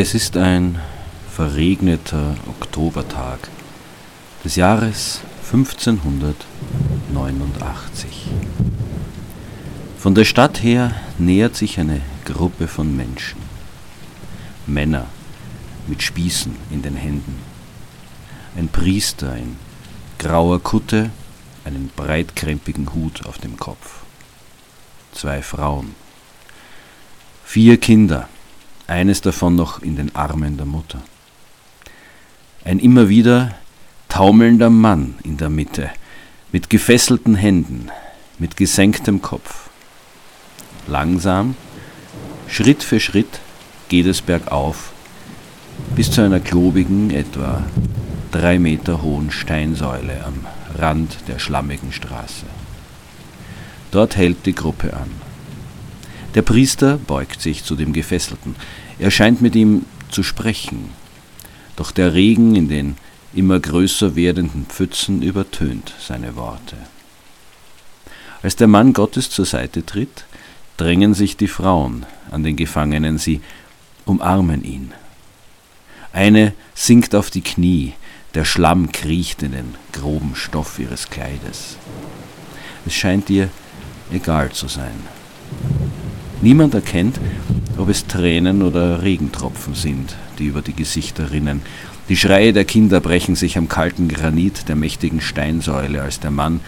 Es ist ein verregneter Oktobertag des Jahres 1589. Von der Stadt her nähert sich eine Gruppe von Menschen. Männer mit Spießen in den Händen. Ein Priester in grauer Kutte, einen breitkrempigen Hut auf dem Kopf. Zwei Frauen. Vier Kinder eines davon noch in den Armen der Mutter. Ein immer wieder taumelnder Mann in der Mitte, mit gefesselten Händen, mit gesenktem Kopf. Langsam, Schritt für Schritt geht es bergauf bis zu einer klobigen, etwa drei Meter hohen Steinsäule am Rand der schlammigen Straße. Dort hält die Gruppe an. Der Priester beugt sich zu dem Gefesselten. Er scheint mit ihm zu sprechen. Doch der Regen in den immer größer werdenden Pfützen übertönt seine Worte. Als der Mann Gottes zur Seite tritt, drängen sich die Frauen an den Gefangenen, sie umarmen ihn. Eine sinkt auf die Knie, der Schlamm kriecht in den groben Stoff ihres Kleides. Es scheint ihr egal zu sein. Niemand erkennt, ob es Tränen oder Regentropfen sind, die über die Gesichter rinnen. Die Schreie der Kinder brechen sich am kalten Granit der mächtigen Steinsäule, als der Mann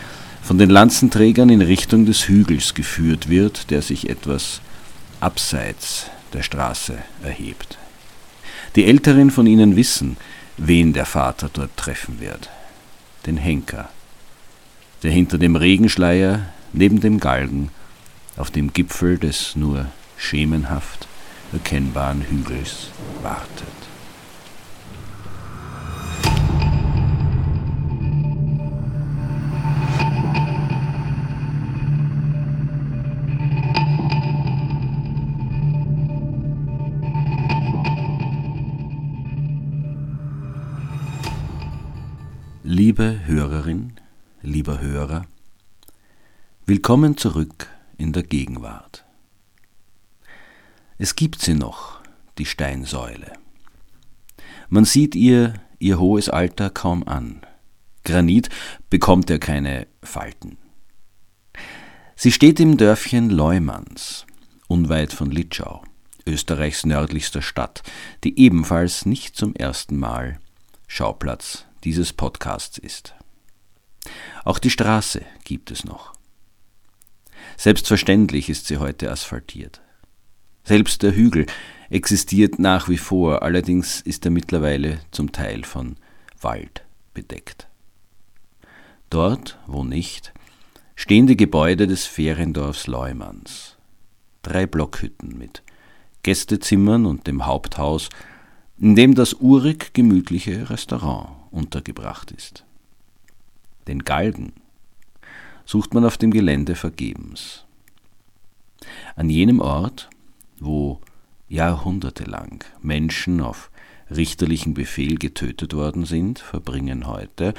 von den Lanzenträgern in Richtung des Hügels geführt wird, der sich etwas abseits der Straße erhebt. Die Älteren von ihnen wissen, wen der Vater dort treffen wird. Den Henker, der hinter dem Regenschleier neben dem Galgen auf dem Gipfel des nur schemenhaft erkennbaren Hügels wartet. Liebe Hörerin, lieber Hörer, willkommen zurück in der Gegenwart. Es gibt sie noch, die Steinsäule. Man sieht ihr ihr hohes Alter kaum an. Granit bekommt er keine Falten. Sie steht im Dörfchen Leumanns, unweit von Litschau, Österreichs nördlichster Stadt, die ebenfalls nicht zum ersten Mal Schauplatz dieses Podcasts ist. Auch die Straße gibt es noch. Selbstverständlich ist sie heute asphaltiert. Selbst der Hügel existiert nach wie vor, allerdings ist er mittlerweile zum Teil von Wald bedeckt. Dort, wo nicht, stehen die Gebäude des Feriendorfs Leumanns. Drei Blockhütten mit Gästezimmern und dem Haupthaus, in dem das urig gemütliche Restaurant untergebracht ist. Den Galgen sucht man auf dem Gelände vergebens. An jenem Ort, wo jahrhundertelang Menschen auf richterlichen Befehl getötet worden sind, verbringen heute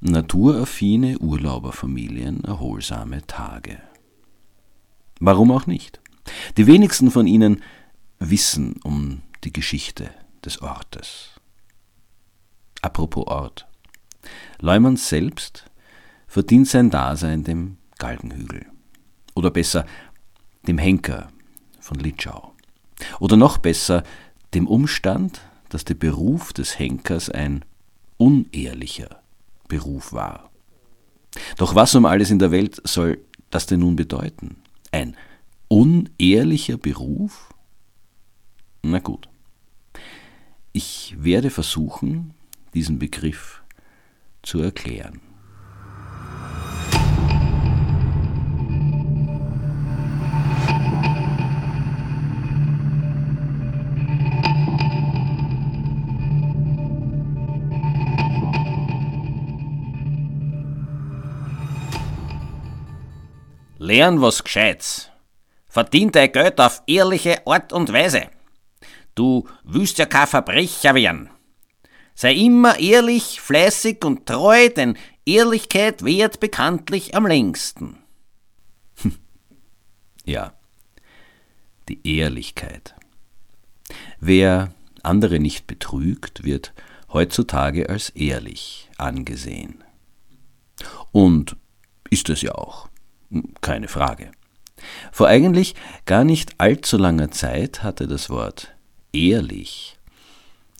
naturaffine Urlauberfamilien erholsame Tage. Warum auch nicht? Die wenigsten von ihnen wissen um die Geschichte des Ortes. Apropos Ort. Leumanns selbst verdient sein Dasein dem Galgenhügel. Oder besser dem Henker, von Litschau. Oder noch besser, dem Umstand, dass der Beruf des Henkers ein unehrlicher Beruf war. Doch was um alles in der Welt soll das denn nun bedeuten? Ein unehrlicher Beruf? Na gut. Ich werde versuchen, diesen Begriff zu erklären. Lern was Gescheites. Verdien dein Geld auf ehrliche Art und Weise. Du willst ja kein Verbrecher werden. Sei immer ehrlich, fleißig und treu, denn Ehrlichkeit währt bekanntlich am längsten. Ja, die Ehrlichkeit. Wer andere nicht betrügt, wird heutzutage als ehrlich angesehen. Und ist es ja auch. Keine Frage. Vor eigentlich gar nicht allzu langer Zeit hatte das Wort ehrlich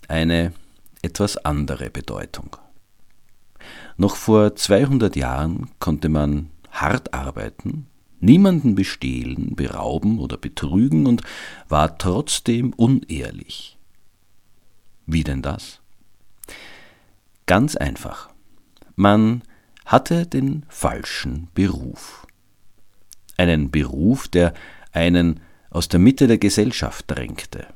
eine etwas andere Bedeutung. Noch vor 200 Jahren konnte man hart arbeiten, niemanden bestehlen, berauben oder betrügen und war trotzdem unehrlich. Wie denn das? Ganz einfach. Man hatte den falschen Beruf einen Beruf, der einen aus der Mitte der Gesellschaft drängte,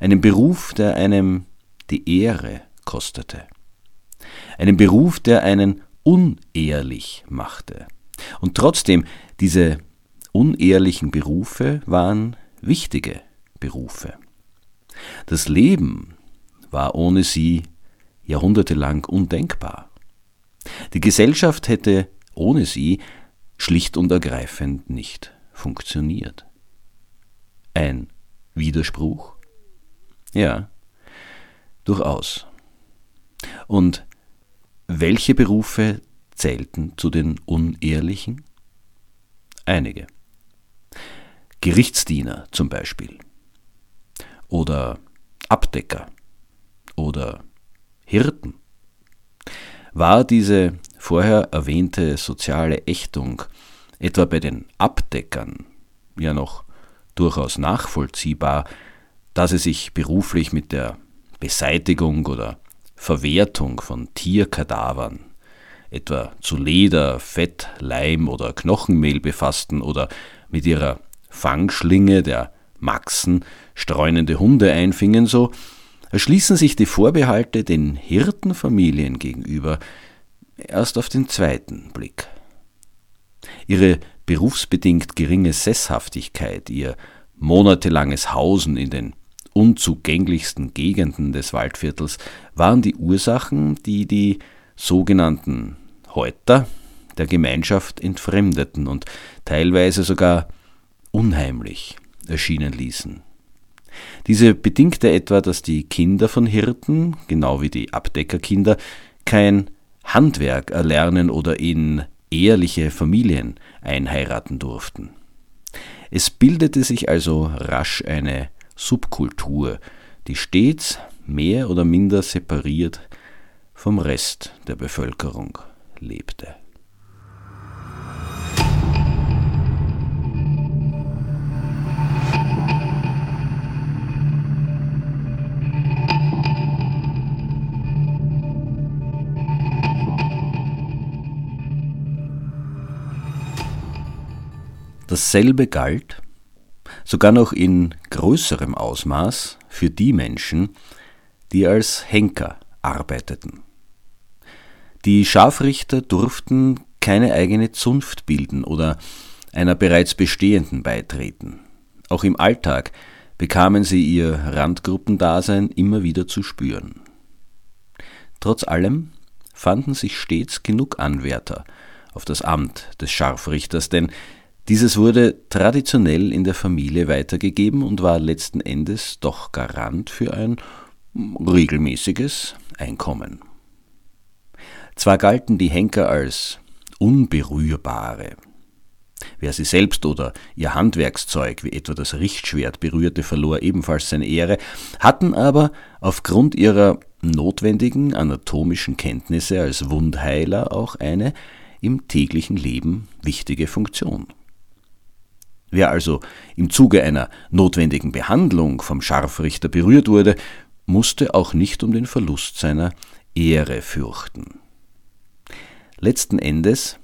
einen Beruf, der einem die Ehre kostete, einen Beruf, der einen unehrlich machte. Und trotzdem, diese unehrlichen Berufe waren wichtige Berufe. Das Leben war ohne sie jahrhundertelang undenkbar. Die Gesellschaft hätte ohne sie schlicht und ergreifend nicht funktioniert. Ein Widerspruch? Ja, durchaus. Und welche Berufe zählten zu den unehrlichen? Einige. Gerichtsdiener zum Beispiel. Oder Abdecker. Oder Hirten. War diese vorher erwähnte soziale Ächtung, etwa bei den Abdeckern, ja noch durchaus nachvollziehbar, da sie sich beruflich mit der Beseitigung oder Verwertung von Tierkadavern, etwa zu Leder, Fett, Leim oder Knochenmehl befassten oder mit ihrer Fangschlinge der Maxen streunende Hunde einfingen, so erschließen sich die Vorbehalte den Hirtenfamilien gegenüber erst auf den zweiten Blick. Ihre berufsbedingt geringe Sesshaftigkeit, ihr monatelanges Hausen in den unzugänglichsten Gegenden des Waldviertels waren die Ursachen, die die sogenannten Häuter der Gemeinschaft entfremdeten und teilweise sogar unheimlich erschienen ließen. Diese bedingte etwa, dass die Kinder von Hirten, genau wie die Abdeckerkinder, kein Handwerk erlernen oder in ehrliche Familien einheiraten durften. Es bildete sich also rasch eine Subkultur, die stets mehr oder minder separiert vom Rest der Bevölkerung lebte. Dasselbe galt, sogar noch in größerem Ausmaß, für die Menschen, die als Henker arbeiteten. Die Scharfrichter durften keine eigene Zunft bilden oder einer bereits bestehenden beitreten. Auch im Alltag bekamen sie ihr Randgruppendasein immer wieder zu spüren. Trotz allem fanden sich stets genug Anwärter auf das Amt des Scharfrichters, denn dieses wurde traditionell in der Familie weitergegeben und war letzten Endes doch Garant für ein regelmäßiges Einkommen. Zwar galten die Henker als Unberührbare, Wer sie selbst oder ihr Handwerkszeug, wie etwa das Richtschwert, berührte, verlor ebenfalls seine Ehre, hatten aber aufgrund ihrer notwendigen anatomischen Kenntnisse als Wundheiler auch eine im täglichen Leben wichtige Funktion. Wer also im Zuge einer notwendigen Behandlung vom Scharfrichter berührt wurde, musste auch nicht um den Verlust seiner Ehre fürchten. Letzten Endes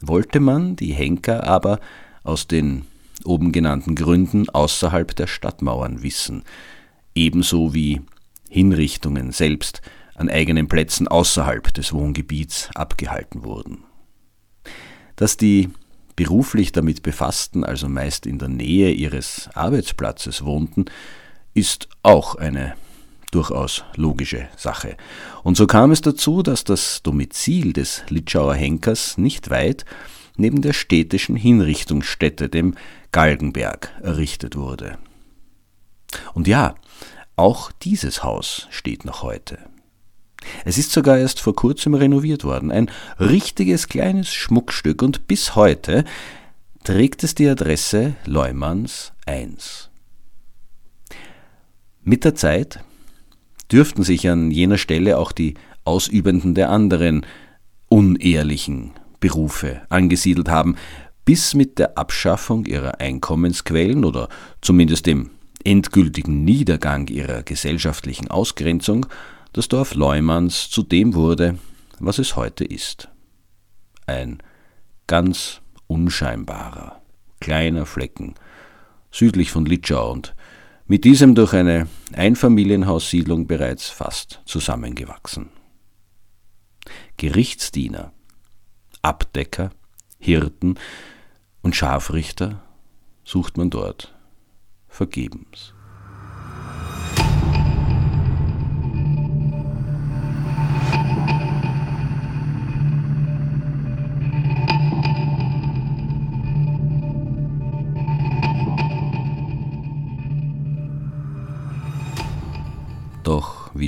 wollte man die Henker aber aus den oben genannten Gründen außerhalb der Stadtmauern wissen, ebenso wie Hinrichtungen selbst an eigenen Plätzen außerhalb des Wohngebiets abgehalten wurden. Dass die beruflich damit befassten, also meist in der Nähe ihres Arbeitsplatzes wohnten, ist auch eine durchaus logische Sache. Und so kam es dazu, dass das Domizil des Litschauer Henkers nicht weit neben der städtischen Hinrichtungsstätte, dem Galgenberg, errichtet wurde. Und ja, auch dieses Haus steht noch heute. Es ist sogar erst vor kurzem renoviert worden, ein richtiges kleines Schmuckstück und bis heute trägt es die Adresse Leumanns 1. Mit der Zeit dürften sich an jener Stelle auch die Ausübenden der anderen unehrlichen Berufe angesiedelt haben, bis mit der Abschaffung ihrer Einkommensquellen oder zumindest dem endgültigen Niedergang ihrer gesellschaftlichen Ausgrenzung das Dorf Leumanns zu dem wurde, was es heute ist. Ein ganz unscheinbarer, kleiner Flecken südlich von Litschau und mit diesem durch eine Einfamilienhaussiedlung bereits fast zusammengewachsen. Gerichtsdiener, Abdecker, Hirten und Scharfrichter sucht man dort vergebens.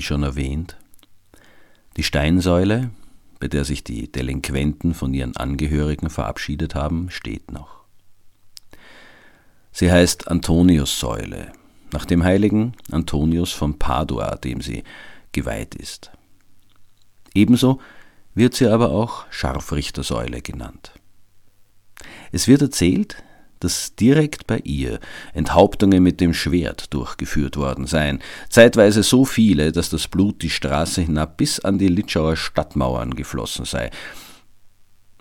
Wie schon erwähnt, die Steinsäule, bei der sich die Delinquenten von ihren Angehörigen verabschiedet haben, steht noch. Sie heißt Antoniussäule, nach dem heiligen Antonius von Padua, dem sie geweiht ist. Ebenso wird sie aber auch Scharfrichtersäule genannt. Es wird erzählt, dass direkt bei ihr Enthauptungen mit dem Schwert durchgeführt worden seien, zeitweise so viele, dass das Blut die Straße hinab bis an die Litschauer Stadtmauern geflossen sei.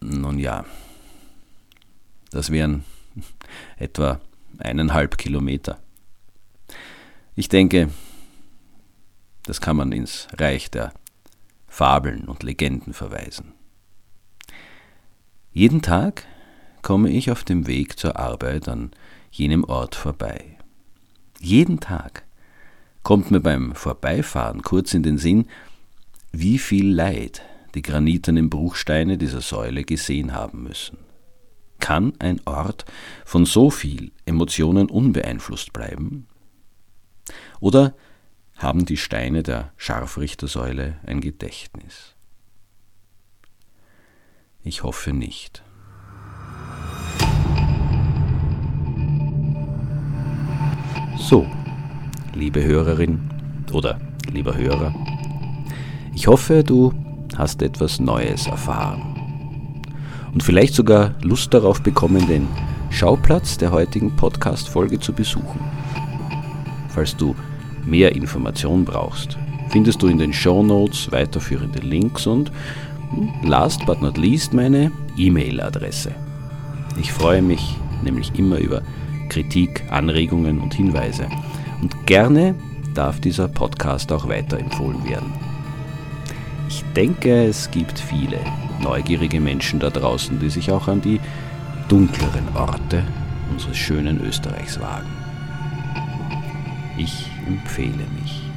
Nun ja, das wären etwa eineinhalb Kilometer. Ich denke, das kann man ins Reich der Fabeln und Legenden verweisen. Jeden Tag komme ich auf dem Weg zur Arbeit an jenem Ort vorbei. Jeden Tag kommt mir beim Vorbeifahren kurz in den Sinn, wie viel Leid die granitenen Bruchsteine dieser Säule gesehen haben müssen. Kann ein Ort von so viel Emotionen unbeeinflusst bleiben? Oder haben die Steine der Scharfrichtersäule ein Gedächtnis? Ich hoffe nicht. So, liebe Hörerin oder lieber Hörer, ich hoffe, du hast etwas Neues erfahren und vielleicht sogar Lust darauf bekommen, den Schauplatz der heutigen Podcast-Folge zu besuchen. Falls du mehr Informationen brauchst, findest du in den Show Notes weiterführende Links und hm, last but not least meine E-Mail-Adresse. Ich freue mich nämlich immer über Kritik, Anregungen und Hinweise. Und gerne darf dieser Podcast auch weiterempfohlen werden. Ich denke, es gibt viele neugierige Menschen da draußen, die sich auch an die dunkleren Orte unseres schönen Österreichs wagen. Ich empfehle mich.